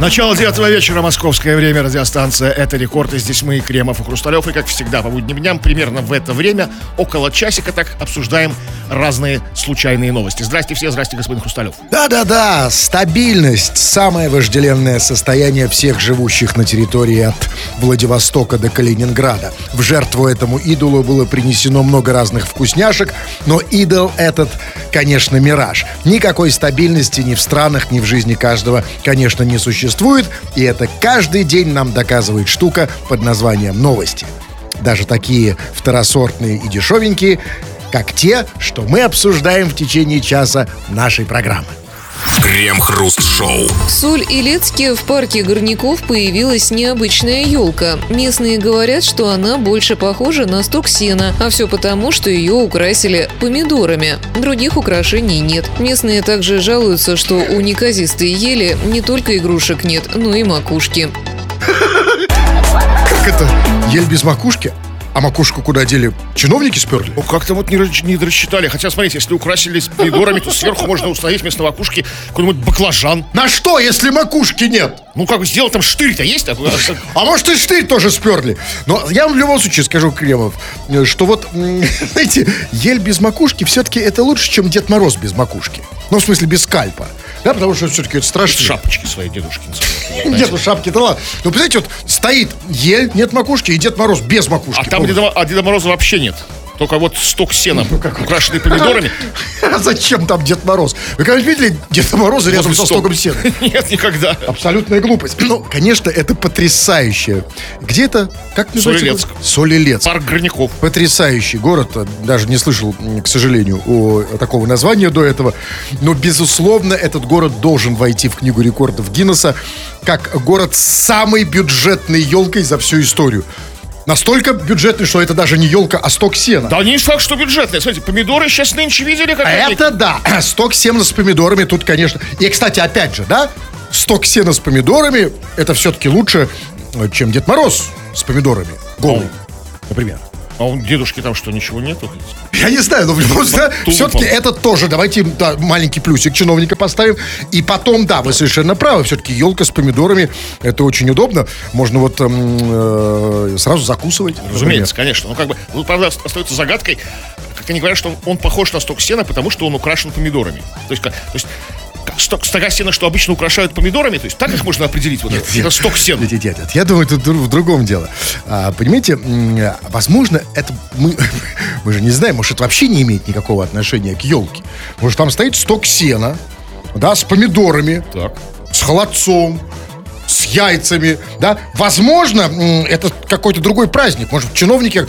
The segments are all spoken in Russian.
Начало девятого вечера, московское время, радиостанция «Это рекорд». И здесь мы, Кремов и Хрусталев. И, как всегда, по будним дням, примерно в это время, около часика, так обсуждаем разные случайные новости. Здрасте все, здрасте, господин Хрусталев. Да-да-да, стабильность – самое вожделенное состояние всех живущих на территории от Владивостока до Калининграда. В жертву этому идолу было принесено много разных вкусняшек, но идол этот, конечно, мираж. Никакой стабильности ни в странах, ни в жизни каждого, конечно, не существует существует, и это каждый день нам доказывает штука под названием новости. Даже такие второсортные и дешевенькие, как те, что мы обсуждаем в течение часа нашей программы. Крем-хруст-шоу. В Соль-Илецке в парке горняков появилась необычная елка. Местные говорят, что она больше похожа на сток сена, а все потому, что ее украсили помидорами. Других украшений нет. Местные также жалуются, что у неказистой ели не только игрушек нет, но и макушки. Как это? Ель без макушки? А макушку куда дели? Чиновники сперли? Ну, как-то вот не, не рассчитали. Хотя, смотрите, если украсили с помидорами, то сверху можно установить вместо макушки какой-нибудь баклажан. На что, если макушки нет? Ну, как бы сделать там штырь-то есть? такой? А может и штырь тоже сперли. Но я вам в любом случае скажу, Кремов, что вот, знаете, ель без макушки все-таки это лучше, чем Дед Мороз без макушки. Ну, в смысле, без скальпа. Да, потому что все-таки это страшно. Шапочки свои дедушкин. Нет, ну шапки-то ладно. Ну, представляете, вот стоит ель, нет макушки, и Дед Мороз без макушки. А там Деда, а Деда Мороза вообще нет. Только вот сток сена, украшенный помидорами. А зачем там Дед Мороз? Вы когда видели Деда Мороза рядом со стоком сена? Нет, никогда. Абсолютная глупость. Ну, конечно, это потрясающе. Где это? Как называется? Солилецк. Солилец. Парк горняков. Потрясающий город. Даже не слышал, к сожалению, о такого названия до этого. Но, безусловно, этот город должен войти в Книгу рекордов Гиннесса как город с самой бюджетной елкой за всю историю. Настолько бюджетный, что это даже не елка, а сток сена. Да не факт, что бюджетные. Смотрите, помидоры сейчас нынче видели, как они? Это да. Сток сена с помидорами тут, конечно. И, кстати, опять же, да, сток сена с помидорами это все-таки лучше, э, чем Дед Мороз с помидорами. Голый, например. А у дедушки там что, ничего нету? Я не знаю, но в любом случае, Тулупом. все-таки это тоже. Давайте да, маленький плюсик чиновника поставим. И потом, да, вы совершенно правы. Все-таки елка с помидорами это очень удобно. Можно вот эм, э, сразу закусывать. например. Разумеется, конечно. Ну, как бы, ну, правда, ост- остается загадкой, как они говорят, что он, похож на сток сена, потому что он украшен помидорами. То есть, то есть сток, стога сена, что обычно украшают помидорами, то есть так их можно определить, вот это, это сток сена. Нет, нет, нет, нет. Я думаю, тут в другом дело. А, понимаете, возможно, это мы, мы же не знаем, может, это вообще не имеет никакого отношения к елке. Может, там стоит сток сена, да, с помидорами, Так. с холодцом, с яйцами, да. Возможно, это какой-то другой праздник. Может, чиновники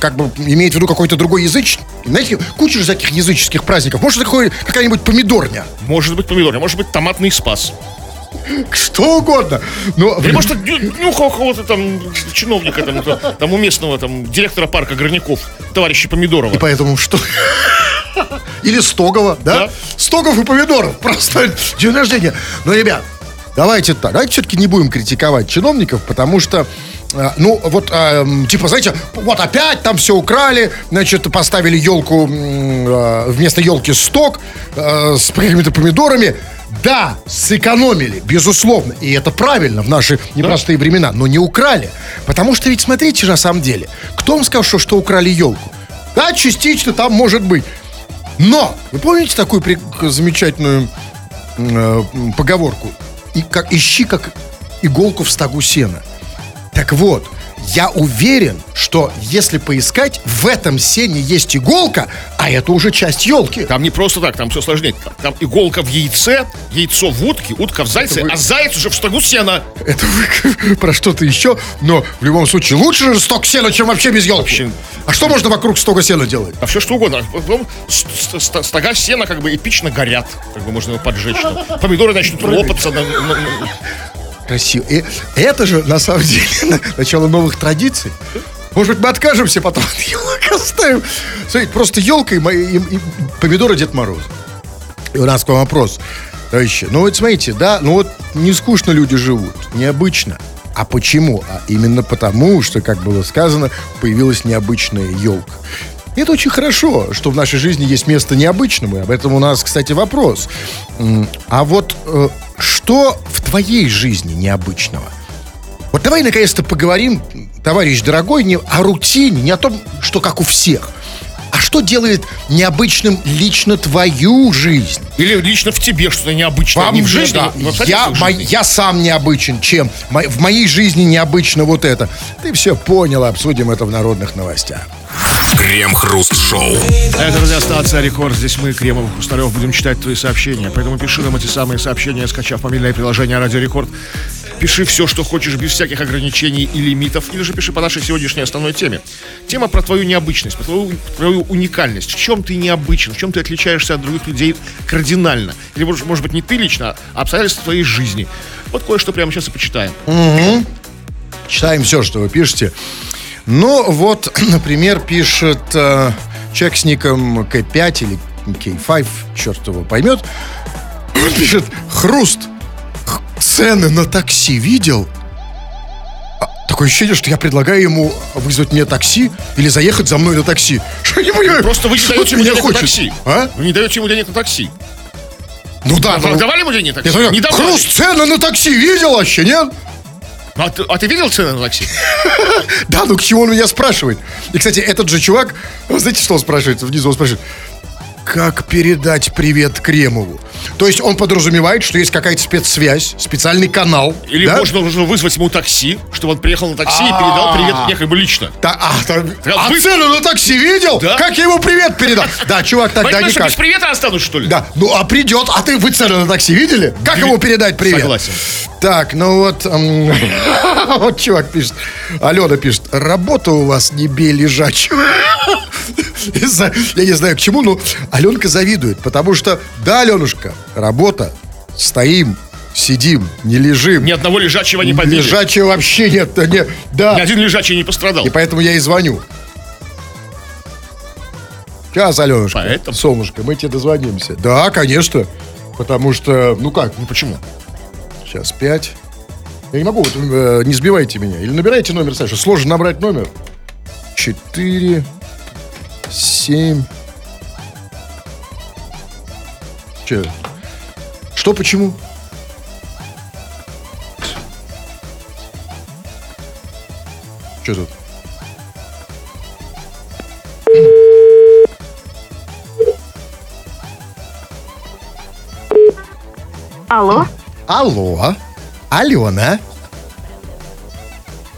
как бы имеют в виду какой-то другой язык. Знаете, куча же всяких языческих праздников. Может, это какая-нибудь помидорня. Может быть помидоры, может быть томатный спас. Что угодно. Но, Или может ню- нюхал кого-то там чиновника, там, там у местного там, директора парка Горняков, товарища Помидорова. И поэтому что? Или Стогова, да? Да. Стогов и помидоров. Просто день рождения. Но, ребят, давайте так. Давайте все-таки не будем критиковать чиновников, потому что э, ну, вот, эм, типа, знаете, вот опять там все украли, значит, поставили елку, э, вместо елки сток э, с какими-то помидорами. Да, сэкономили, безусловно, и это правильно в наши непростые времена, но не украли. Потому что ведь смотрите же на самом деле, кто вам сказал, что, что украли елку? Да, частично там может быть. Но, вы помните такую замечательную э, поговорку? И как, ищи как иголку в стогу сена. Так вот, я уверен, что если поискать, в этом сене есть иголка, а это уже часть елки. Там не просто так, там все сложнее. Там, там иголка в яйце, яйцо в утке, утка в зайце, вы- а заяц уже в стогу сена. Это вы про что-то еще, но в любом случае лучше же сток сена, чем вообще без елки. Вообще. А что можно вокруг стога сена делать? А все что угодно. Потом с- ст- стога сена как бы эпично горят. Как бы можно его поджечь. Помидоры начнут лопаться. Красиво. И это же, на самом деле, на- начало новых традиций. Может быть, мы откажемся потом от елок оставим. Смотрите, просто елка и, мои- и- и помидоры Дед Мороз. И у нас к вам вопрос, товарищи. Ну вот смотрите, да, ну вот не скучно люди живут, необычно. А почему? А именно потому, что, как было сказано, появилась необычная елка. И это очень хорошо, что в нашей жизни есть место необычному. И об этом у нас, кстати, вопрос. А вот э, что в твоей жизни необычного? Вот давай наконец-то поговорим, товарищ дорогой, не о рутине, не о том, что как у всех. А что делает необычным лично твою жизнь? Или лично в тебе что-то необычное. Во не в жизни, да. в я, мо- жизни. я сам необычен. Чем? Мо- В моей жизни необычно вот это. Ты все понял, обсудим это в народных новостях. Крем-хруст-шоу. Это радиостанция Рекорд. Здесь мы, Кремов Хрусталев, будем читать твои сообщения. Поэтому пиши нам эти самые сообщения, скачав мобильное приложение Радио Рекорд. Пиши все, что хочешь, без всяких ограничений и лимитов. Или же пиши по нашей сегодняшней основной теме. Тема про твою необычность, про твою, твою уникальность. В чем ты необычен, в чем ты отличаешься от других людей кардинально. Или, может, быть, не ты лично, а обстоятельства твоей жизни. Вот кое-что прямо сейчас и почитаем. Читаем все, что вы пишете. Ну, вот, например, пишет э, человек с ником К5 или К5, черт его поймет. Пишет, хруст, цены на такси видел? А, Такое ощущение, что я предлагаю ему вызвать мне такси или заехать за мной на такси. Что я не понимаю, Просто вы не даете ему денег на хочешь? такси. А? Вы не даете ему денег на такси. Ну да, Вы ну, давали ему денег на такси? говорю, Не давали. хруст, цены на такси видел вообще, нет? А ты, а ты видел цены на такси? Да, ну к чему он меня спрашивает? И, кстати, этот же чувак, знаете, что он спрашивает? Внизу он спрашивает, как передать привет Кремову? То есть он подразумевает, что есть какая-то спецсвязь, специальный канал. Или да? можно, нужно вызвать ему такси, чтобы он приехал на такси и передал привет якобы лично. Да, а, там- а вы- цену на такси видел? Да. Как я ему привет передал? Да, чувак, тогда никак. без привета останусь, что ли? Да, ну а придет, а ты вы цену на такси видели? Как ему передать привет? Согласен. Так, ну вот, вот чувак пишет, Алена пишет, работа у вас не бей лежачего. Я не знаю к чему, но Аленка завидует, потому что, да, Аленушка, работа, стоим, сидим, не лежим. Ни одного лежачего не побили. Лежачего вообще нет, не, да. Ни один лежачий не пострадал. И поэтому я и звоню. Сейчас, Аленушка, Поэтому? солнышко, мы тебе дозвонимся. Да, конечно. Потому что, ну как, Ну почему? сейчас пять. Я не могу, вот, э, не сбивайте меня. Или набирайте номер, Саша. Сложно набрать номер. Четыре, семь. Че? Что, почему? Что тут? Алло, Алло, Алена.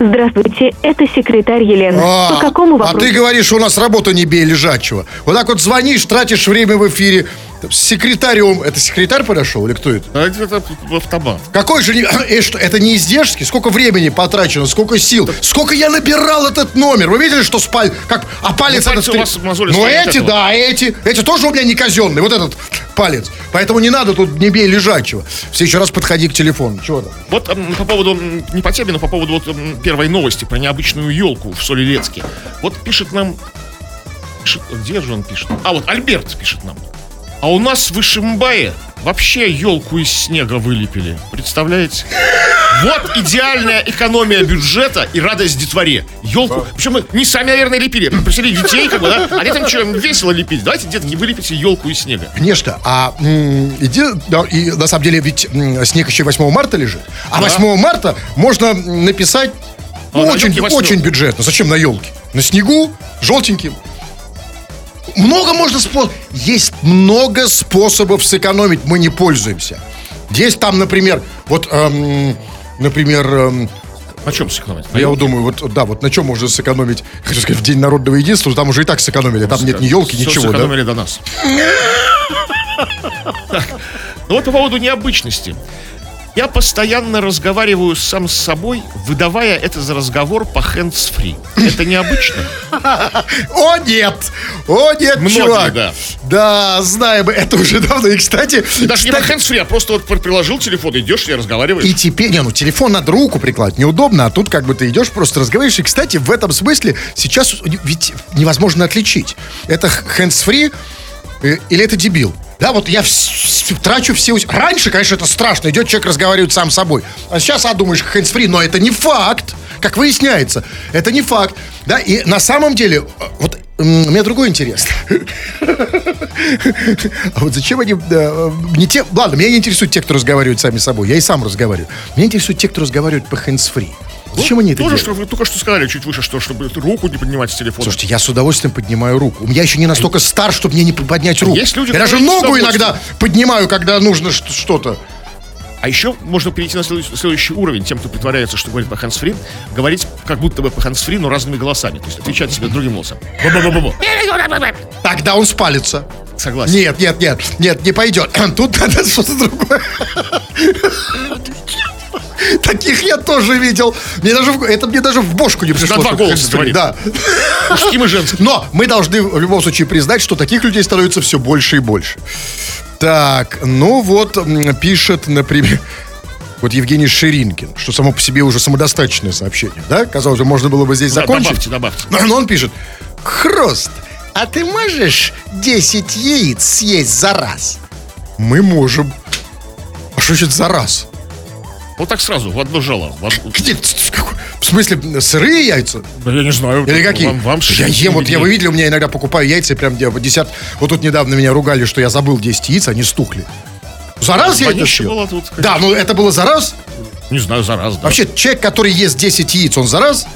здравствуйте, это секретарь Елена. А, По какому а вопросу? ты говоришь, у нас работа не бей лежачего. Вот так вот звонишь, тратишь время в эфире. С секретарем. Это секретарь подошел или кто это? А Это, автобан. Какой же... не- э, что, это не издержки? Сколько времени потрачено? Сколько сил? Сколько я набирал этот номер? Вы видели, что спаль... Как... А палец Ну, этот... у вас мозоли Ну, эти, этого. да, эти. Эти тоже у меня не казенные. Вот этот палец. Поэтому не надо тут не бей лежачего. Все еще раз подходи к телефону. Чего там? Вот м, по поводу, не по теме, но по поводу вот м, первой новости про необычную елку в Солилецке. Вот пишет нам... пишет- где же он пишет? А, вот Альберт пишет нам. А у нас в Ишимбае вообще елку из снега вылепили. Представляете? Вот идеальная экономия бюджета и радость детворе. Елку, причем мы не сами, наверное, лепили. Просили детей, как бы, да? А детям что, весело лепить. Давайте, детки, вылепите елку из снега. Конечно, а иди, да, и на самом деле ведь снег еще 8 марта лежит, а 8 марта можно написать ну, А, на очень, 8. очень бюджетно. Зачем на елке? На снегу, желтеньким. Много можно способов. Есть много способов сэкономить, мы не пользуемся. Есть там, например, вот, эм, например, эм, На чем сэкономить? На я вот думаю, вот, да, вот на чем можно сэкономить, хочу сказать, в День народного единства, там уже и так сэкономили, там нет ни елки, Всё ничего, да? сэкономили до нас. Так, Ну вот по поводу необычности. Я постоянно разговариваю сам с собой, выдавая это за разговор по hands-free. Это необычно. О, нет! О, нет, Многие, чувак! да. Да, знаем, это уже давно. И, кстати, Даже не по hands-free, а просто вот приложил телефон, идешь и разговариваешь. и теперь, не, ну, телефон надо руку прикладывать, неудобно, а тут как бы ты идешь, просто разговариваешь. И, кстати, в этом смысле сейчас ведь невозможно отличить. Это hands-free или это дебил? Да, вот я трачу все... Раньше, конечно, это страшно, идет человек разговаривает сам с собой. А сейчас, а думаешь, но это не факт, как выясняется. Это не факт. Да, и на самом деле, э, вот у меня другой интерес. А вот зачем они... э, Не те... Ладно, меня не интересуют те, кто разговаривают сами с собой. Я и сам разговариваю. Меня интересуют те, кто разговаривают по hands-free. Зачем они это Тоже, делают? что вы только что сказали чуть выше, что чтобы руку не поднимать с телефона. Слушайте, я с удовольствием поднимаю руку. Я еще не настолько стар, чтобы мне не поднять руку. Есть люди, я даже ногу иногда поднимаю, когда нужно что-то. А еще можно перейти на следующий, уровень. Тем, кто притворяется, что говорит по хансфри, говорить как будто бы по хансфри, но разными голосами. То есть отвечать себе другим голосом. Бу-бу-бу-бу-бу. Тогда он спалится. Согласен. Нет, нет, нет, нет, не пойдет. Тут надо что-то другое. Таких я тоже видел. Мне даже, это мне даже в бошку не пришло. два что голоса говорит. Да. Мужским и женским. Но мы должны в любом случае признать, что таких людей становится все больше и больше. Так, ну вот, пишет, например, вот Евгений Ширинкин, что само по себе уже самодостаточное сообщение, да? Казалось бы, можно было бы здесь Да, закончить. добавьте, добавьте. Но он пишет, Хрост, а ты можешь 10 яиц съесть за раз? Мы можем. А что значит за раз? Вот так сразу, в одно жало. В, одно- Где- в смысле, сырые яйца? Да я не знаю. Или какие? Вам, вам я ем, вот я вы видели, у меня иногда покупаю яйца, прям я десят... Вот тут недавно меня ругали, что я забыл 10 яиц, они стухли. За раз я это съел. тут. Да, ну это было за раз. Не знаю, за раз, да. Вообще, человек, который ест 10 яиц, он за раз?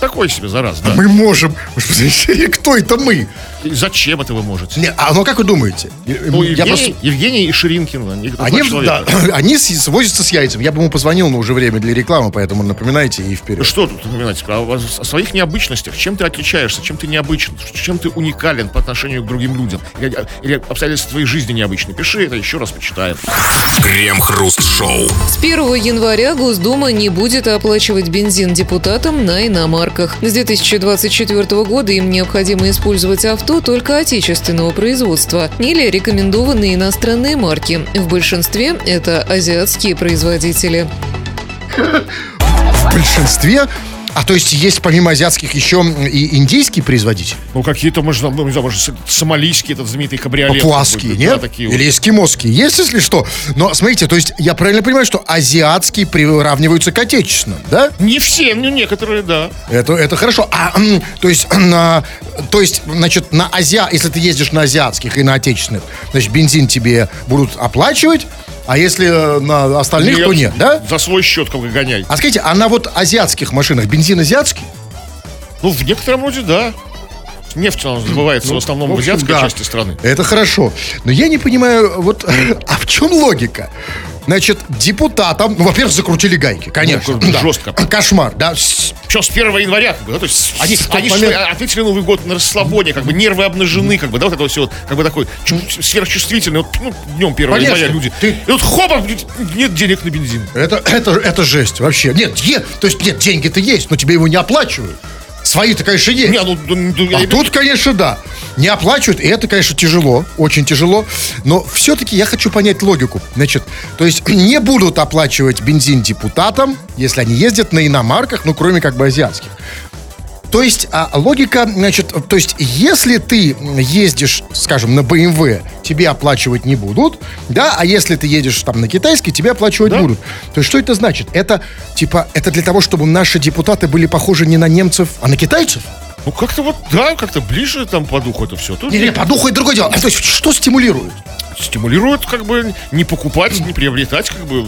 Такой себе за раз, да. Мы можем. Кто это мы? И зачем это вы можете? Не, а ну как вы думаете? Ну, Я Евгений, просто- Евгений и Ширинкин. Они, Они, да, они с- возятся с яйцами. Я бы ему позвонил, но уже время для рекламы, поэтому напоминайте и вперед. Что тут напоминать? О, вас- о своих необычностях. Чем ты отличаешься, чем ты необычен, чем ты уникален по отношению к другим людям. Или, или обстоятельства твоей жизни необычные. Пиши это, еще раз почитаем. Крем-хруст-шоу. С 1 января Госдума не будет оплачивать бензин депутатам на иномарках. С 2024 года им необходимо использовать авто только отечественного производства или рекомендованные иностранные марки. В большинстве это азиатские производители. В большинстве... А то есть есть помимо азиатских еще и индийские производители? Ну, какие-то, может, ну, не знаю, может, сомалийские, этот знаменитый кабриолет. Папуасские, какой-то, нет? Да, такие вот. Или эскимосские. Есть, если что. Но смотрите, то есть я правильно понимаю, что азиатские приравниваются к отечественным, да? Не все, ну, некоторые, да. Это, это хорошо. А, то есть, на, то есть, значит, на азиа, если ты ездишь на азиатских и на отечественных, значит, бензин тебе будут оплачивать, а если э, на остальных, то нет, да? За свой счет как бы гоняй. А скажите, а на вот азиатских машинах бензин азиатский? Ну, в некотором роде, да. Нефть у нас добывается в основном в, Ну, общем, азиатской да. части страны. Это хорошо. Но я не понимаю, вот, а в чем логика? Значит, депутатам, ну, во-первых, закрутили гайки, конечно. Ну, да. жестко. Кошмар, да. Что, с 1 января, как бы, да, то есть Они они, момент- ответили Новый год на расслабоне, как бы нервы обнажены, как бы, да, вот это вот все, вот, как бы такой чу- сверхчувствительный, вот, ну, днем 1 Конечно. января люди. Ты- И вот хопа, нет денег на бензин. Это, это, это жесть вообще. Нет, е- то есть нет, деньги-то есть, но тебе его не оплачивают. Свои-то, конечно, есть. Не, ну, ну, я А имею- тут, конечно, да. Не оплачивают, и это, конечно, тяжело, очень тяжело. Но все-таки я хочу понять логику. Значит, то есть не будут оплачивать бензин депутатам, если они ездят на иномарках, ну, кроме как бы азиатских. То есть а, логика, значит, то есть если ты ездишь, скажем, на BMW, тебе оплачивать не будут, да, а если ты едешь там на китайский, тебе оплачивать Да. будут. То есть что это значит? Это типа, это для того, чтобы наши депутаты были похожи не на немцев, а на китайцев? Ну, как-то вот, да, как-то ближе там по духу это все. Тут Не, не, по духу и другое дело. А, то есть что стимулирует? стимулирует, как бы, не покупать, не приобретать, как бы,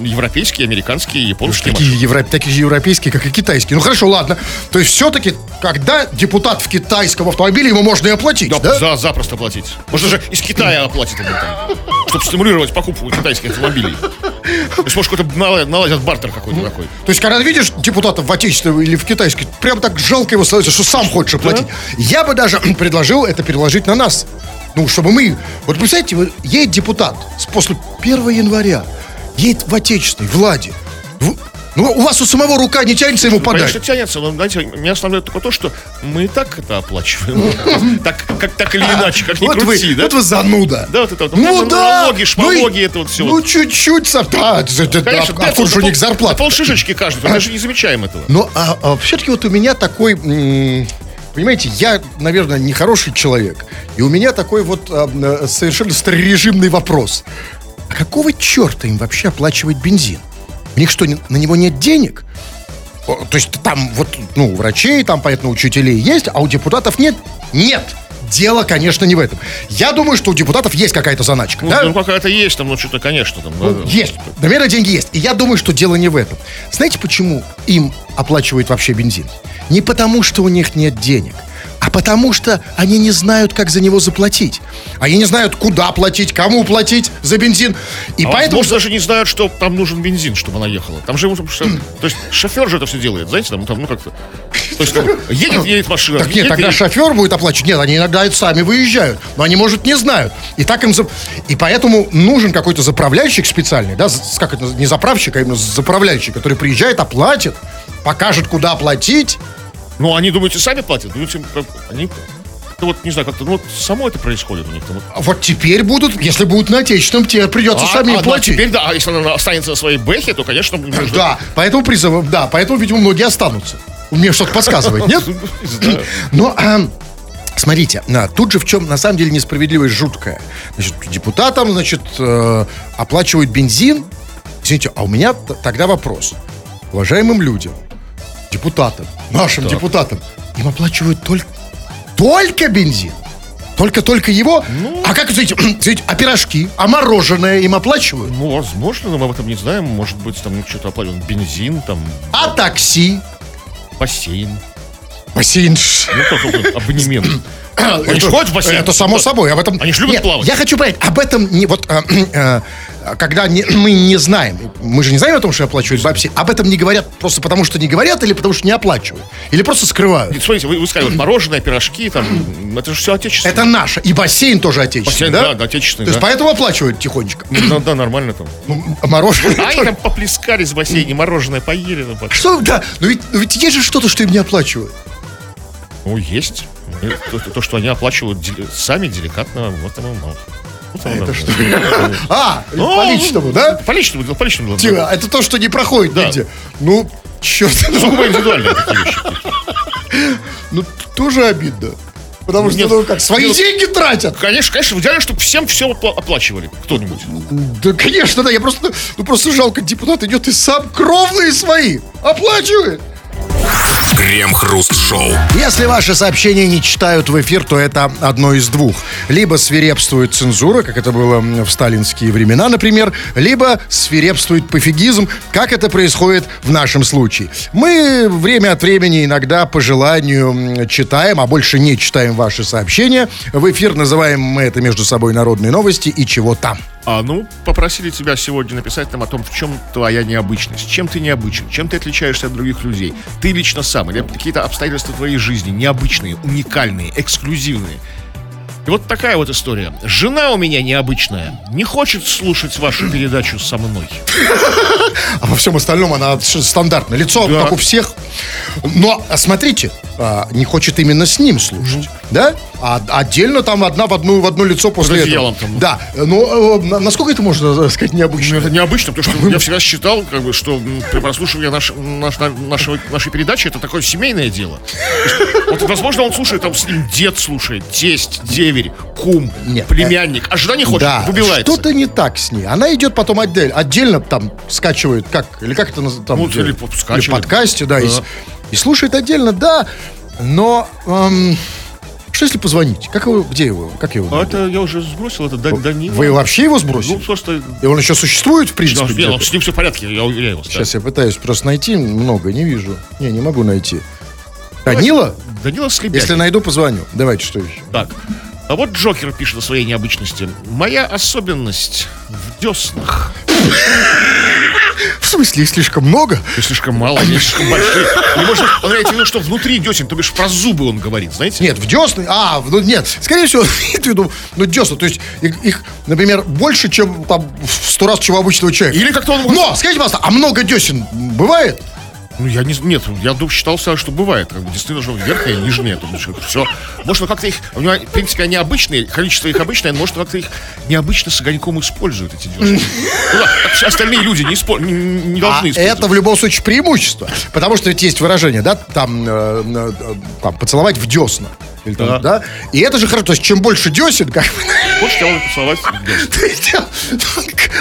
европейские, американские, японские Такие, евро- такие же европейские, как и китайские. Ну хорошо, ладно. То есть все-таки, когда депутат в китайском автомобиле, ему можно и оплатить, Да, да? за, запросто платить. Можно же из Китая оплатить это чтобы стимулировать покупку китайских автомобилей. То есть, может, какой-то нала- наладят бартер какой-то такой. То есть, когда видишь депутата в отечественном или в китайском, прям так жалко его становится, что сам хочешь оплатить. Я бы даже предложил это переложить на нас. Ну, чтобы мы... Вот представьте, вот едет депутат с после 1 января, едет в отечественной, Влади. Ну, у вас у самого рука не тянется ему подать. Конечно, тянется, но, знаете, меня останавливает только то, что мы и так это оплачиваем. Так, как, так или иначе, как ни вот крути, вы, да? вот вы зануда. Да, вот это вот. Ну Ну, да. налоги, ну шмалоги, это вот всё Ну, чуть-чуть. Да, Конечно, да, же зарплата? На полшишечки каждый, мы даже не замечаем этого. Но а, все-таки вот у меня такой, понимаете, я, наверное, не хороший человек. И у меня такой вот а, э, совершенно старорежимный вопрос. А какого черта им вообще оплачивать бензин? У них что, на него нет денег? то есть там вот, ну, врачей, там, понятно, учителей есть, а у депутатов нет? Нет. Дело, конечно, не в этом. Я думаю, что у депутатов есть какая-то заначка. Ну, да? ну, какая-то есть там, ну, что-то, конечно, там. Ну, да. Есть. Наверное, деньги есть. И я думаю, что дело не в этом. Знаете, почему им оплачивают вообще бензин? Не потому, что у них нет денег, потому что они не знают, как за него заплатить. Они не знают, куда платить, кому платить за бензин. И А поэтому... может, даже не знают, что там нужен бензин, чтобы она ехала. Там же, что- то есть, шофер же это все делает, знаете, там, там ну, как-то. То есть, там, едет, едет машина. Так нет, едет, тогда едет. шофер будет оплачивать. Нет, они иногда это сами выезжают. Но они, может, не знают. И так им... И поэтому нужен какой-то заправляющий специальный, да, как это, не заправщик, а именно заправляющий, который приезжает, оплатит, покажет, куда платить. Ну, они, думаете, сами платят? Думаете, они... Ну, вот, не знаю, как-то, ну, вот само это происходит у них. Вот. А Вот теперь будут, если будут на отечественном, тебе придется А, самим а, да, платить. теперь, да, а если она останется на своей бэхе, то, конечно, нужно... Да, поэтому призыв, да, поэтому, видимо, многие останутся. Мне что-то подсказывает, нет? Но а, смотрите, а, тут же в чем на самом деле несправедливость жуткая. Значит, депутатам, значит, э, оплачивают бензин. Извините, а у меня тогда вопрос. Уважаемым людям, депутатам, нашим депутатам, им оплачивают только, только бензин. Только-только его? А как, смотрите, смотрите, а пирожки, а мороженое им оплачивают? Ну, возможно, но мы об этом не знаем. Может быть, там ну, что-то оплачивают. Бензин, там, А такси? бассейн. Бассейн. Ну, какой абонемент. Они ж ходят в бассейн. Это само собой. Об этом... Они ж любят Нет, плавать. Я хочу понять, об этом не вот а, а, когда не- мы не знаем, мы же не знаем о том, что оплачивают бабси, об этом не говорят просто потому, что не говорят или потому, что не оплачивают, или просто скрывают. Нет, Смотрите, вы, вы сказали, вот мороженое, пирожки, там, это же все отечественное. Это наше. И бассейн тоже отечественный, Бассейн, да? да, отечественный, То есть да. поэтому оплачивают тихонечко. Ну, да, нормально там. Ну, а мороженое... А они там поплескались в бассейне, мороженое поели. ну. Что, да, но ведь, но ведь есть же что-то, что им не оплачивают. Ну, есть. То, то, что они оплачивают дели- сами деликатно, вот ну, вот оно, Это что? А, Ну, по личному, да? По личному, по личному. Тихо, это то, что не проходит нигде. Ну, черт. Сугубо индивидуальные такие вещи. Ну, тоже обидно. Потому что, ну как, свои деньги тратят. Конечно, конечно, в идеале, чтобы всем все опла- оплачивали. Кто-нибудь. Да, конечно, да, я просто, ну просто жалко, депутат идет и сам кровные свои оплачивает. Крем-хруст-шоу. Если ваши сообщения не читают в эфир, то это одно из двух. Либо свирепствует цензура, как это было в сталинские времена, например, либо свирепствует пофигизм, как это происходит в нашем случае. Мы время от времени иногда по желанию читаем, а больше не читаем ваши сообщения. В эфир называем мы это между собой народные новости и чего там. А, ну, попросили тебя сегодня написать нам о том, в чем твоя необычность, чем ты необычен, чем ты отличаешься от других людей. Ты лично сам, или какие-то обстоятельства твоей жизни необычные, уникальные, эксклюзивные. И вот такая вот история. Жена у меня необычная, не хочет слушать вашу передачу со мной. А во всем остальном она стандартная. Лицо, Да. как у всех. Но, а смотрите, а, не хочет именно с ним слушать. Да? А отдельно там одна в одну, в одно лицо после этого. одеялом там. Да. Но э, на- насколько это можно э, сказать необычно? Ну, это необычно, потому что я всегда считал, как бы, что при прослушивании наш, наш- на- нашего, нашей передачи это такое семейное дело. Вот, возможно, он слушает, там с ним дед слушает, тесть, деверь, кум, Нет, племянник, а жена не хочет, Да, выбивается. что-то не так с ней. Она идет потом отдельно, отдельно там скачивает, как, или как это? Там, Ну, или скачивает. в подкасте, да, И, Да. с- и слушает отдельно, да, но эм, что если позвонить? Как его, где его, как его? А это я уже сбросил, это Дани- Данила. Вы вообще его Ну, сбросили? просто... И он еще существует, в Да, принципе? нет, где-то? с ним все в порядке, я уверяю вас. да. Сейчас я пытаюсь просто найти много, не вижу. Не, не могу найти. Данила? Данила Слебякин. Если найду, позвоню. Давайте, что еще? Так. А вот Джокер пишет о своей необычности. Моя особенность в деснах. В смысле, их слишком много? Их слишком мало, они слишком большие. Или может, он имеет в виду, что внутри десен, то бишь про зубы он говорит, знаете? Нет, в десны. А, ну нет. Скорее всего, имеет в виду, ну, десна. То есть их, их, например, больше, чем там в сто раз, чем у обычного человека. Или как-то он... Но, скажите, пожалуйста, а много десен бывает? Ну, я не... Нет, я считал всегда, что бывает. Как бы действительно же верхняя, нижняя. Все. Может, он как-то их... У него, в принципе, они обычные, количество их обычное, но может, как-то их необычно с огоньком использует, эти десны. Ну да, остальные люди не, испо- не, не должны А использовать. это в любом случае преимущество. Потому что ведь есть выражение, да, там, э, э, там поцеловать в десна. Или там, Да. да. И это же хорошо. То есть, чем больше десен, как бы, Хочешь, я могу поцеловать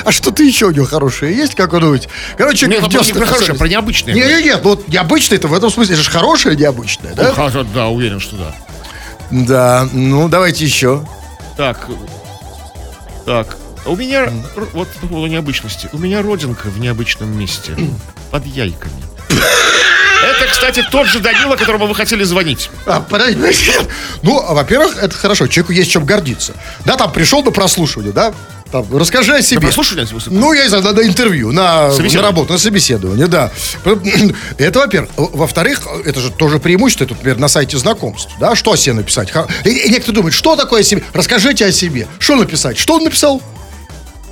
А что-то еще у него хорошее есть, как он Короче, Нет, ну, не про хорошее, особенность. про необычное. Не, не, нет, ну вот необычное это в этом смысле, это же хорошее необычное, да? Да? да, да, уверен, что да. Да, ну давайте еще. Так, так. У меня, вот по поводу необычности, у меня родинка в необычном месте, под яйками. Это, кстати, тот же Данила, которому вы хотели звонить. А, подожди. Ну, а, во-первых, это хорошо, человеку есть чем гордиться. Да, там пришел на прослушивание, да? Там, расскажи о себе. прослушивание выступил? Ну, я не знаю, на, на интервью, на, на работу, на собеседование, да. Это, во-первых. Во-вторых, это же тоже преимущество, это, например, на сайте знакомств, да? Что о себе написать? И, и некоторые думают, что такое о себе? Расскажите о себе. Что написать? Что он написал?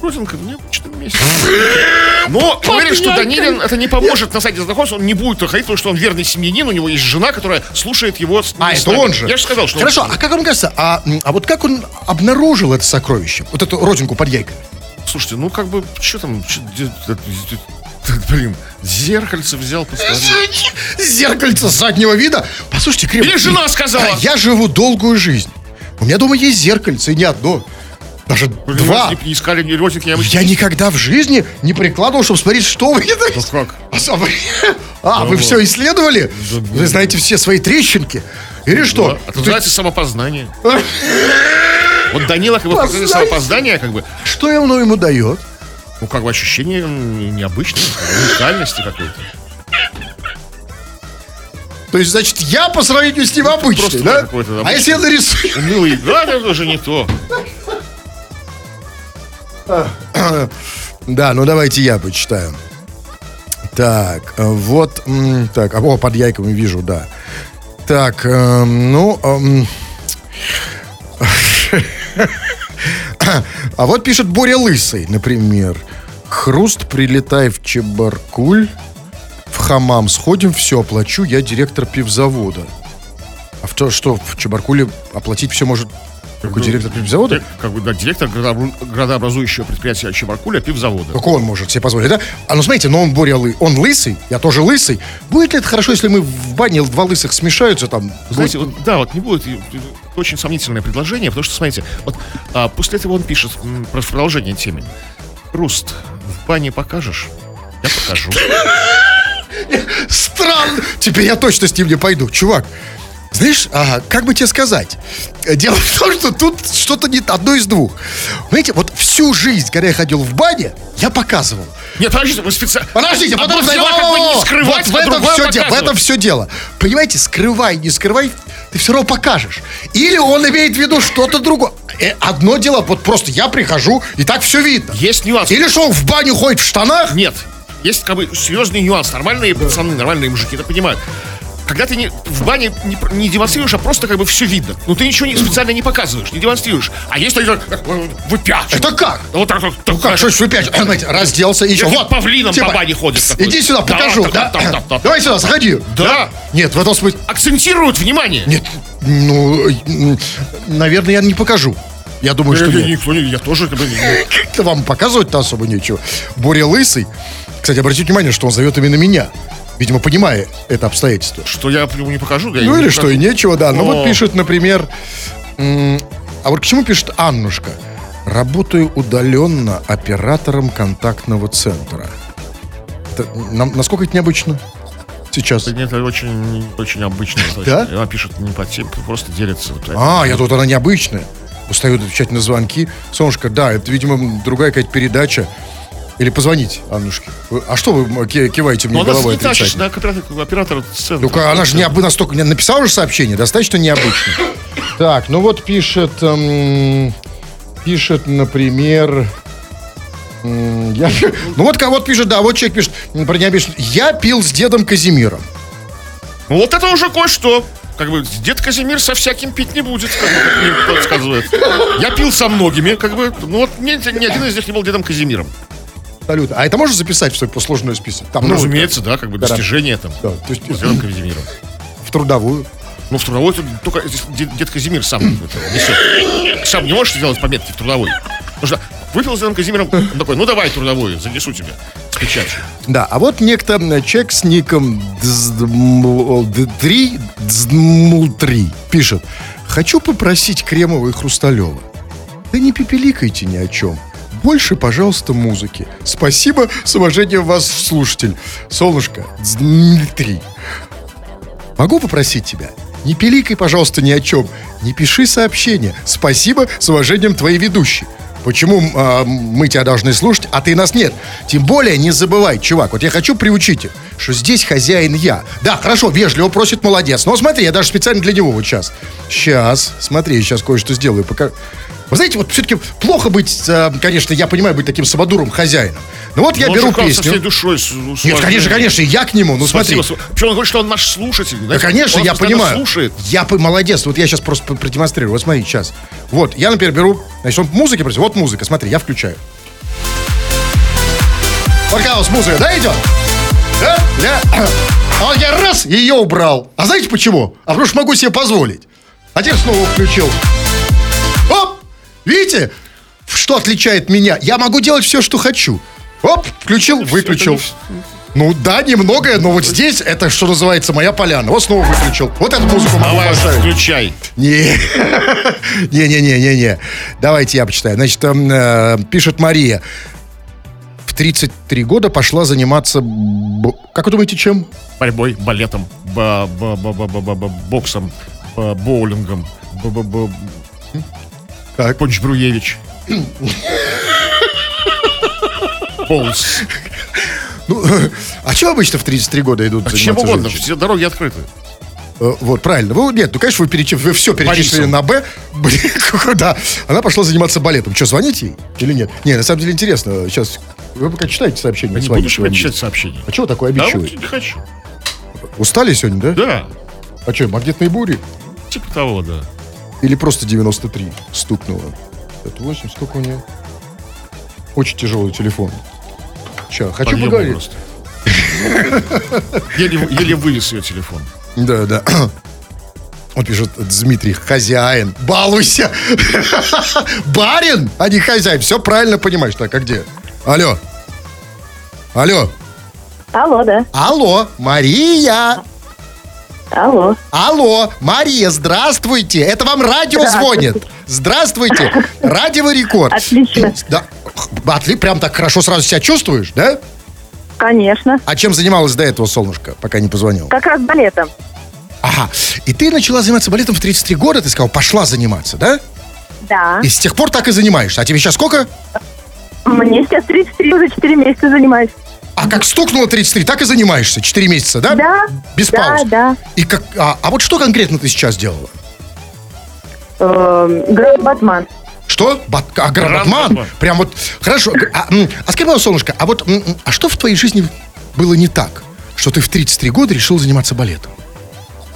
Родинка в необычном месте. Но уверен, что Данилин это не поможет на сайте знакомств, он не будет ходить, потому что он верный семьянин, у него есть жена, которая слушает его. с- А, это местами. он же. Я же сказал, что он- Хорошо, а как вам кажется, а, а вот как он обнаружил это сокровище? Вот эту родинку под яйками? Слушайте, ну как бы, что там, чё- блин, зеркальце взял, посмотрел. Зеркальце заднего вида. Послушайте, Крем, Или жена сказала. Я живу долгую жизнь. У меня дома есть зеркальце, и не одно. Даже два. Не, не искали ни родинки, ни обычно. Я никогда в жизни не прикладывал, чтобы смотреть, что вы Ну как? А, сам- а, вы все исследовали? Вы знаете все свои трещинки? Или что? Да, Это называется самопознание. Вот Данила как бы в процессе Познание. самопознания, как бы, Что оно ему дает? ну как бы ощущение м, необычности, уникальности какой-то. То есть, значит, я по сравнению с ним обычный, просто да? какой-то А обычный. если я нарисую? Унылый. Да, это уже не то. Да, ну давайте я почитаю. Так, вот, так, а, о, под яйками вижу, да. Так, эм, ну, эм, а вот пишет Боря Лысый, например. Хруст, прилетай в Чебаркуль, в хамам сходим, все оплачу, я директор пивзавода. А в то, что в Чебаркуле оплатить все может какой директор пивзавода? Ты, Как бы, да, директор градообразующего предприятия Чебаркуля пивзавода. Какого он может себе позволить, да? А ну смотрите, но он Боря он лысый, я тоже лысый. Будет ли это хорошо, если мы в бане два лысых смешаются там? Знаете, вот, да, вот не будет. Очень сомнительное предложение, потому что, смотрите, вот а, после этого он пишет м, про продолжение темы. Руст, в бане покажешь? Я покажу. Странно. Теперь я точно с ним не пойду. Чувак, знаешь, а, как бы тебе сказать? Дело в том, что тут что-то не одно из двух. Знаете, вот всю жизнь, когда я ходил в бане, я показывал. Нет, подождите, вы специально... Подождите, Одно подождите, дело, как бы не скрывать, вот в этом, все дело, в этом все дело. Понимаете, скрывай, не скрывай, ты все равно покажешь. Или он имеет в виду что-то другое. Э, Одно дело, вот просто я прихожу, и так все видно. Есть нюанс. Или что, он в баню ходит в штанах? Нет. Есть как бы серьезный нюанс. Нормальные пацаны, нормальные мужики это понимают. Когда ты не, в бане не, не демонстрируешь, а просто как бы все видно. Ну ты ничего не, специально не показываешь, не демонстрируешь. А есть такие, э, выпячивают. Это как? Вот так вот. Ну как, что ж вы опять, знаете, разделся и еще. Каким Вот, павлином типа, по бане ходит такой. Иди сюда, Да, покажу, да, да? да, да, да. Давай сюда, заходи. Да. Нет, в этом смысле... Акцентируют внимание. Нет, ну, наверное, я не покажу. Я думаю, что Я, нет. никто я тоже Как-то вам показывать-то особо нечего. Боря Лысый, кстати, обратите внимание, что он зовет именно меня. Видимо, понимая это обстоятельство. что я ему не покажу. я Ну или что, и нечего, да. Ну Но- вот пишет, например... А вот к чему пишет Аннушка? Работаю удаленно оператором контактного центра. Это, нам- насколько это необычно сейчас? Это, нет, это очень, очень обычно. Да? Она пишет не по теме, просто делится. Вот А, я тут она необычная. Устают отвечать на звонки. Солнышко, да, это, видимо, другая какая-то передача. Или позвонить Аннушке. А что вы киваете мне Но она головой не тащит отрицательно? на оператор, оператор центра. Ну-ка, она же не об- настолько... не- Написала же сообщение, достаточно необычно. Так, ну вот пишет... эм, пишет, например... я- ну вот кого-то пишет, да, вот человек пишет про необычно. Я пил с дедом Казимиром. Ну вот это уже кое-что. Как бы дед Казимир со всяким пить не будет, как мне подсказывает. Я пил со многими, как бы. Ну вот ни, ни один из них не был дедом Казимиром. Абсолютно. А это можно записать в свой послужной список? Там, Ну, ну, разумеется, да, как бы да. достижение там. Да, то есть Казимиром. в трудовую. Ну, в трудовой только дед, дед Казимир сам несет. Сам не можешь сделать пометки в трудовой. Что выпил с дедом Казимиром, он такой, ну давай трудовую, занесу тебе с печатью. Да, а вот некто м, человек с ником Дздмл- Дздмл3 пишет. Хочу попросить Кремова и Хрусталева. Да не пепеликайте ни о чем. Больше, пожалуйста, музыки. Спасибо, с уважением вас, слушатель. Солнышко, Дмитрий. Могу попросить тебя? Не пиликай, пожалуйста, ни о чем. Не пиши сообщения. Спасибо, с уважением, твои ведущие. Почему а, мы тебя должны слушать, а ты нас нет? Тем более не забывай, чувак, вот я хочу приучить их, что здесь хозяин я. Да, хорошо, вежливо просит, молодец. Но смотри, я даже специально для него вот сейчас. Сейчас, смотри, сейчас кое-что сделаю. Пока... Вы знаете, вот все-таки плохо быть, а, конечно, я понимаю, быть таким самодуром хозяином. Ну вот я Он беру песню. всей душой. с- Нет, услаждает. конечно, конечно, и я к нему. Ну Спасибо. смотри. Причем он говорит, что он наш слушатель. Да, конечно, он я понимаю. слушает. Я молодец. Вот я сейчас просто продемонстрирую. Вот смотри, сейчас. Вот, я, например, беру... Значит, он музыки просит. Вот музыка, смотри, я включаю. Вас музыка, да, идет? Да? Да. А я раз, ее убрал. А знаете почему? А потому что могу себе позволить. А теперь снова включил. Видите, что отличает меня? Я могу делать все, что хочу. Оп, включил, выключил. Ну да, немногое, но вот здесь это, что называется, моя поляна. Вот снова выключил. Вот эту музыку могу Давай, поставить. включай. Не, не-не-не-не-не. Давайте я почитаю. Значит, там, э, пишет Мария. В 33 года пошла заниматься... бо- Как вы думаете, чем? Борьбой, балетом, ба- ба- ба- ба- ба- ба- ба- боксом, боулингом, Так. Понч Бруевич. Полз. Ну, а чем обычно в 33 года идут А чем угодно, женщины? все дороги открыты. Э, Вот, правильно. Вы, нет, ну, конечно, вы, перечи- вы все перечислили Борисом. на Б. Блин, да. Она пошла заниматься балетом. Что, звоните ей или нет? Не, на самом деле интересно. Сейчас, вы пока читаете сообщение. Я не будешь вам. читать сообщения. А чего такое Да, вот обещиваете? не хочу. Устали сегодня, да? Да, А что, магнитные бури? типа того, да. Или просто 93 стукнуло? Это 8, сколько у нее? Очень тяжелый телефон. Че, хочу Подъемный поговорить? Еле, еле вылез ее телефон. Да, да. Он пишет, Дмитрий, хозяин, балуйся. Барин, а не хозяин. Все правильно понимаешь. Так, а где? Алло. Алло. Алло, да. Алло, Мария. Алло. Алло, Мария, здравствуйте. Это вам радио звонит. Здравствуйте. Радио Рекорд. Отлично. Да. Отли, прям так хорошо сразу себя чувствуешь, да? Конечно. А чем занималась до этого, солнышко, пока не позвонил? Как раз балетом. Ага. И ты начала заниматься балетом в 33 года, ты сказал, пошла заниматься, да? Да. И с тех пор так и занимаешься. А тебе сейчас сколько? Мне сейчас 33, уже 4 месяца занимаюсь. А как стукнуло 33, так и занимаешься. 4 месяца, да? Да. Без да, пауз. Да, И как, а, а вот что конкретно ты сейчас делала? Эм, Гранд Батман. Что? Бат, а, Гранд-Батман? Гранд-Батман. Прям вот, хорошо. А, а скажи, солнышко, а вот, а что в твоей жизни было не так, что ты в 33 года решил заниматься балетом?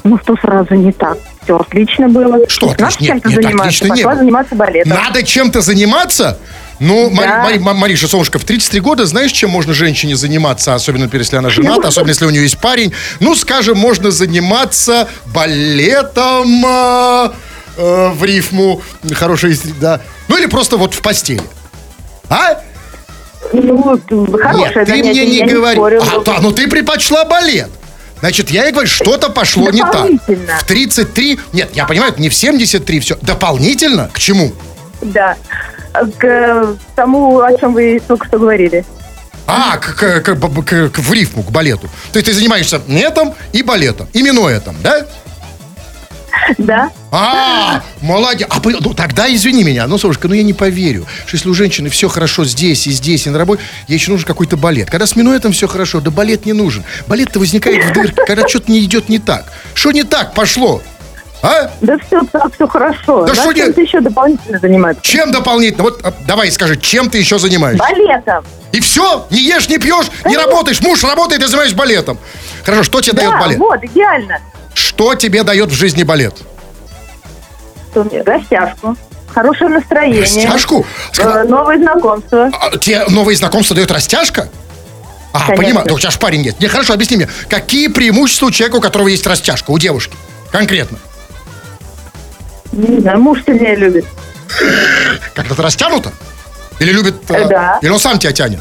Ну что сразу не так? Все отлично было. Что Надо отлично? Нет, чем-то нет, заниматься. отлично не Пошла было. заниматься балетом. Надо чем-то заниматься? Ну, Мари- Да. Мари- Ма- Мариша, солнышко, в 33 года знаешь, чем можно женщине заниматься, особенно если она жената, особенно если у нее есть парень? Ну, скажем, можно заниматься балетом э, э, в рифму. Хорошая, да. Ну, или просто вот в постели. А? Ну, хорошее Нет, ты мне не говори. спорю. а, да, ну ты предпочла балет. Значит, я ей говорю, что-то пошло не так. Дополнительно. В 33, нет, я понимаю, это не в 73 все. Дополнительно? К чему? Да. К тому, о чем вы только что говорили. А, к, к- к- к- к- в рифму, к балету. То есть ты занимаешься этим и балетом, и минуэтом, да? Да. А, молодец. А, ну тогда извини меня. Ну, солнышко, ну я не поверю, что если у женщины все хорошо здесь и здесь, и на работе, ей еще нужен какой-то балет. Когда с минуэтом все хорошо, да балет не нужен. Балет-то возникает в дырке, когда что-то не идет не так. Что не так пошло? А? Да все так, все хорошо. Да Надо что нет? чем-то еще дополнительно заниматься. Чем дополнительно? Вот а, давай скажи, чем ты еще занимаешься? Балетом. И все? Не ешь, не пьешь, не работаешь. Муж работает, ты занимаешься балетом. Хорошо, что тебе дает Да, балет? вот, идеально. Что тебе дает в жизни балет? Растяжку. Хорошее настроение. Растяжку? Э, новые знакомства. А, тебе новые знакомства дает растяжка? А, Конечно. понимаю. Да у тебя ж парень есть. Не, хорошо, объясни мне. Какие преимущества у человека, у которого есть растяжка, у девушки? Конкретно. Не знаю, муж сильнее любит. Как-то растянуто? Или любит... э, да. Или он сам тебя тянет?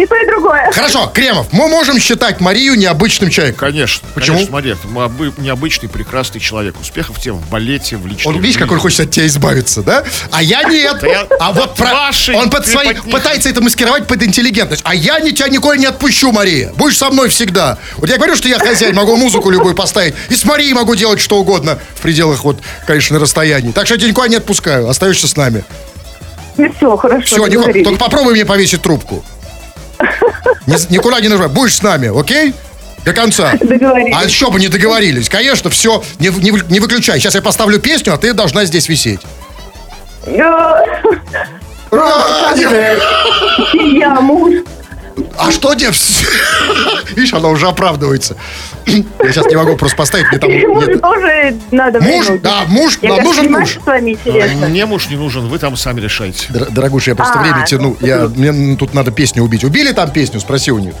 И то, и другое. Хорошо, Кремов, мы можем считать Марию необычным человеком. Конечно. Почему? Конечно, Мария, ты необычный, прекрасный человек. Успехов тебе в балете, в личной Он, видишь, как он хочет от тебя избавиться, да? А я нет. А вот про... Он под свои... пытается это маскировать под интеллигентность. А я тебя никуда не отпущу, Мария. Будешь со мной всегда. Вот я говорю, что я хозяин, могу музыку любую поставить. И с Марией могу делать что угодно. В пределах, вот, конечно, расстояний. Так что я тебя никуда не отпускаю. Остаешься с нами. Ну все, хорошо. Все, только попробуй мне повесить трубку. Ни- никуда не нажимай. Будешь с нами, окей? До конца. Договорились. А еще бы не договорились. Конечно, все, не, не, не выключай. Сейчас я поставлю песню, а ты должна здесь висеть. Э, Семья, муж. А что дев? Видишь, она уже оправдывается. Я сейчас не могу просто поставить, мне там мужу нет. тоже надо Муж, да, муж, Я нам нужен муж. с вами интересно. Мне муж не нужен, вы там сами решайте. Дор- Дорогуша, я просто А, время тяну. ну, Я, мне тут надо песню убить. Убили там песню? Спроси у них.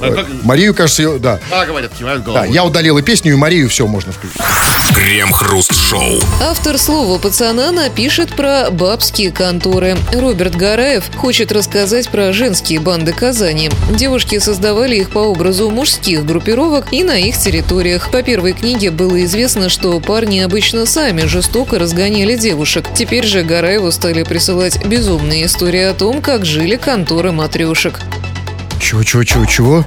А как- Марию, кажется, ее, да. Да, говорят, кивают Да, головой. я удалил и песню, и Марию, все можно включить. Крем-хруст-шоу. Автор слова пацана напишет про бабские конторы. Роберт Гараев хочет рассказать про женские банды Казани. Девушки создавали их по образу мужских группировок и на их территориях. По первой книге было известно, что парни обычно сами жестоко разгоняли девушек. Теперь же Гараеву стали присылать безумные истории о том, как жили конторы матрешек. Чего, чего, чего, чего?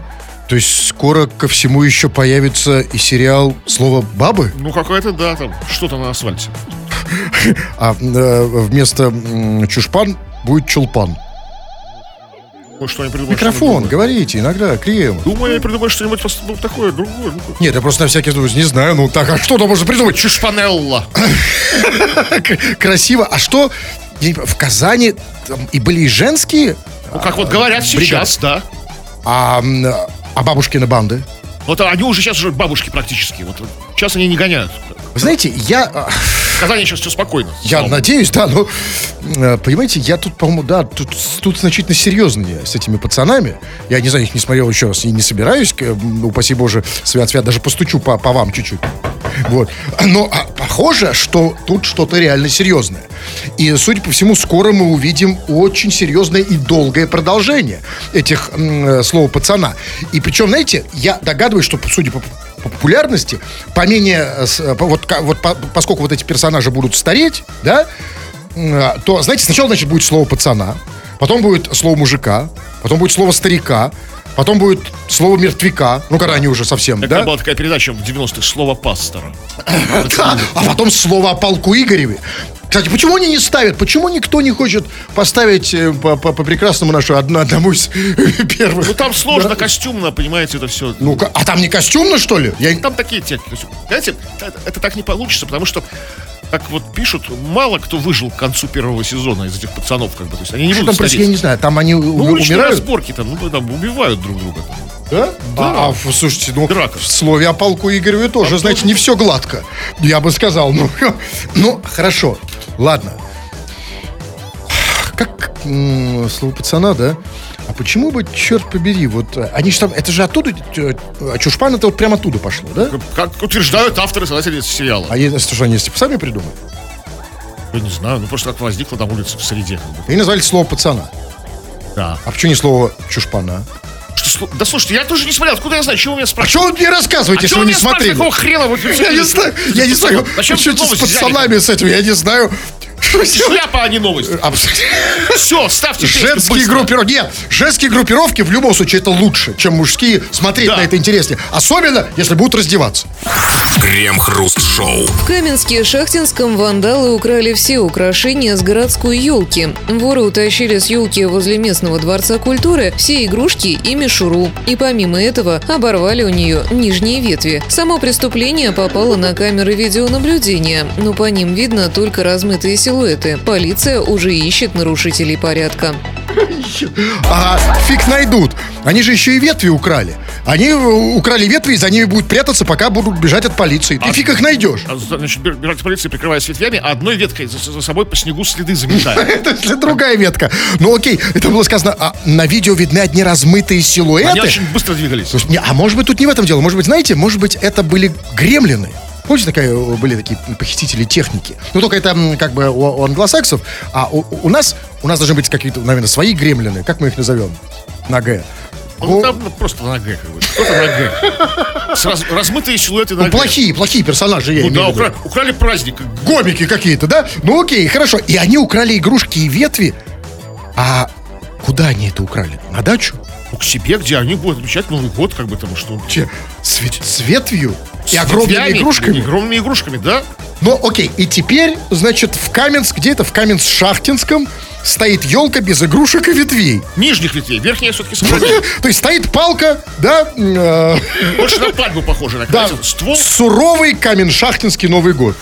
То есть скоро ко всему еще появится и сериал «Слово бабы», Ну, какая-то, да, там, что-то на асфальте. а э, вместо чушпан будет чулпан. Может, что они. Микрофон, говорите, иногда, другое. Думаю, они придумают что-нибудь пос- ну, такое, другое. Ну, Нет, я просто на всякий случай не знаю. Ну так, а что там можно придумать? Чушпанелла. Красиво. А что? я В Казани там и были и женские, Ну, как вот говорят сейчас, да. А, а бабушкины банды? Вот они уже сейчас уже бабушки практически. Вот сейчас они не гоняют. Вы знаете, я, а, В Казани сейчас все спокойно. я Слава надеюсь, да, но, э, понимаете, я тут, по-моему, да, тут, тут значительно серьезнее с этими пацанами. Я не знаю, их не смотрел еще раз и не собираюсь, упаси боже, свят-свят, даже постучу по, по вам чуть-чуть. Вот. Но а, похоже, что тут что-то реально серьезное. И, судя по всему, скоро мы увидим очень серьезное и долгое продолжение этих м, э, слова пацана. И причем, знаете, я догадываюсь, что, судя по по популярности, по менее, э, э, вот, вот по- поскольку вот эти персонажи будут стареть, да, то, знаете, сначала, значит, будет слово пацана, потом будет слово мужика, потом будет слово старика, потом будет слово мертвяка, ну, когда они уже совсем, Так да? была такая передача в 90-х «Слово пастора». Да, а потом слово о полку Игореве. Кстати, почему они не ставят? Почему никто не хочет поставить э, по, по- по прекрасному нашу одну, одному из первых? Ну, там сложно, костюмно, понимаете, это все. Ну, а там не костюмно, что ли? Я... Там такие техники. Знаете, это, это так не получится, потому что, как вот пишут, мало кто выжил к концу первого сезона из этих пацанов, как бы. То есть они не Что будут там происходит, я стареть. не знаю, там они Ну, умирают? разборки там, ну, там убивают друг друга. Там. Да? А, а, слушайте, ну, Драка. в слове о полку Игореве тоже, Там знаете, тоже- не все гладко. Я бы сказал, ну, ну, хорошо, ладно. Как слово пацана, да? А почему бы, черт побери, вот, э, они же там, это же оттуда, а Чушпан это вот прямо оттуда пошло, да? Как утверждают авторы создатели сериала. А е- что они типа, сами придумали? Я не знаю, ну просто как возникло на улице в среде. И назвали слово пацана. Да. А почему не слово чушпана? Что, да слушайте, я тоже не смотрел, откуда я знаю, чего вы меня А спрашиваете? что вы мне рассказываете, А если вы не смотрели? какого хрена вы Я не знаю, я не знаю, что с пацанами с этим, я не знаю. Шляпа, а не новость. Абсолютно. Все, ставьте Женские группировки. Нет, женские группировки в любом случае это лучше, чем мужские. Смотреть Да. на это интереснее. Особенно, если будут раздеваться. Крем-хруст-шоу. В Каменске-Шахтинском вандалы украли все украшения с городской елки. Воры утащили с елки возле местного дворца культуры все игрушки и мишуру. И помимо этого оборвали у нее нижние ветви. Само преступление попало на камеры видеонаблюдения, но по ним видно только размытые силуэты. Полиция уже ищет нарушителей порядка. А фиг найдут. Они же еще и ветви украли. Они э, украли ветви и за ними будут прятаться, пока будут бежать от полиции. Ты фиг их найдешь. А, Значит, бежать в полиции, прикрываясь ветвями, а одной веткой за, за собой по снегу следы заметая. Это другая ветка. Ну окей, это было сказано, а на видео видны одни размытые Они силуэты. очень быстро двигались. А может быть тут не в этом дело. Может быть, знаете, может быть это были гремлины. Помните, такая, э, были такие похитители техники? Ну, только это как бы у, у англосаксов, а у, у нас, у нас должны быть какие-то, наверное, свои гремлины. Как мы их назовем? На Г. Ну, там ну, просто на Г как бы. Кто-то на Г. Раз- размытые силуэты на Ну, Г. плохие, плохие персонажи, я Ну да, в виду. укра- украли праздник. Гомики какие-то, да? Ну окей, хорошо. И они украли игрушки и ветви. А куда они это украли? На дачу? Ну, к себе, где они будут отмечать Новый год, как бы там, что... Че, с, вет- с ветвью? И С огромными ветвями, игрушками? и Огромными игрушками, да? Ну, окей, и теперь, значит, в Каменск, где это, в Каменск-Шахтинском стоит елка без игрушек и ветвей. Нижних ветвей, верхние все-таки сохранили. То есть стоит палка, да, э, Больше на пальму похоже, на да, ствол. суровый Камен-Шахтинский Новый год.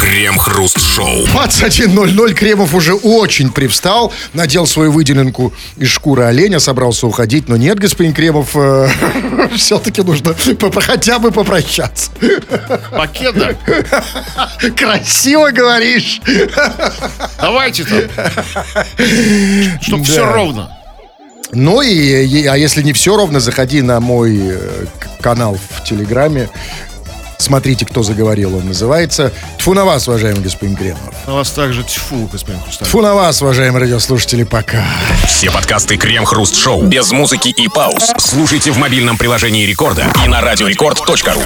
Крем-хруст-шоу. 21.00 Кремов уже очень привстал, надел свою выделенку из шкуры оленя, собрался уходить, но нет, господин Кремов, все-таки нужно хотя бы попрощаться. Покеда. Красиво говоришь. Давайте там. Чтоб Да. все ровно. Ну и, и- а если не все ровно, заходи на мой э, канал в Телеграме. Смотрите, кто заговорил, он называется. Тфу на вас, уважаемый господин Кремов. На вас также тьфу, господин Хрусталев. Тфу на вас, уважаемые радиослушатели, пока. Все подкасты Крем-хруст-шоу без музыки и пауз. Слушайте в мобильном приложении Рекорда и на радиорекорд.ру.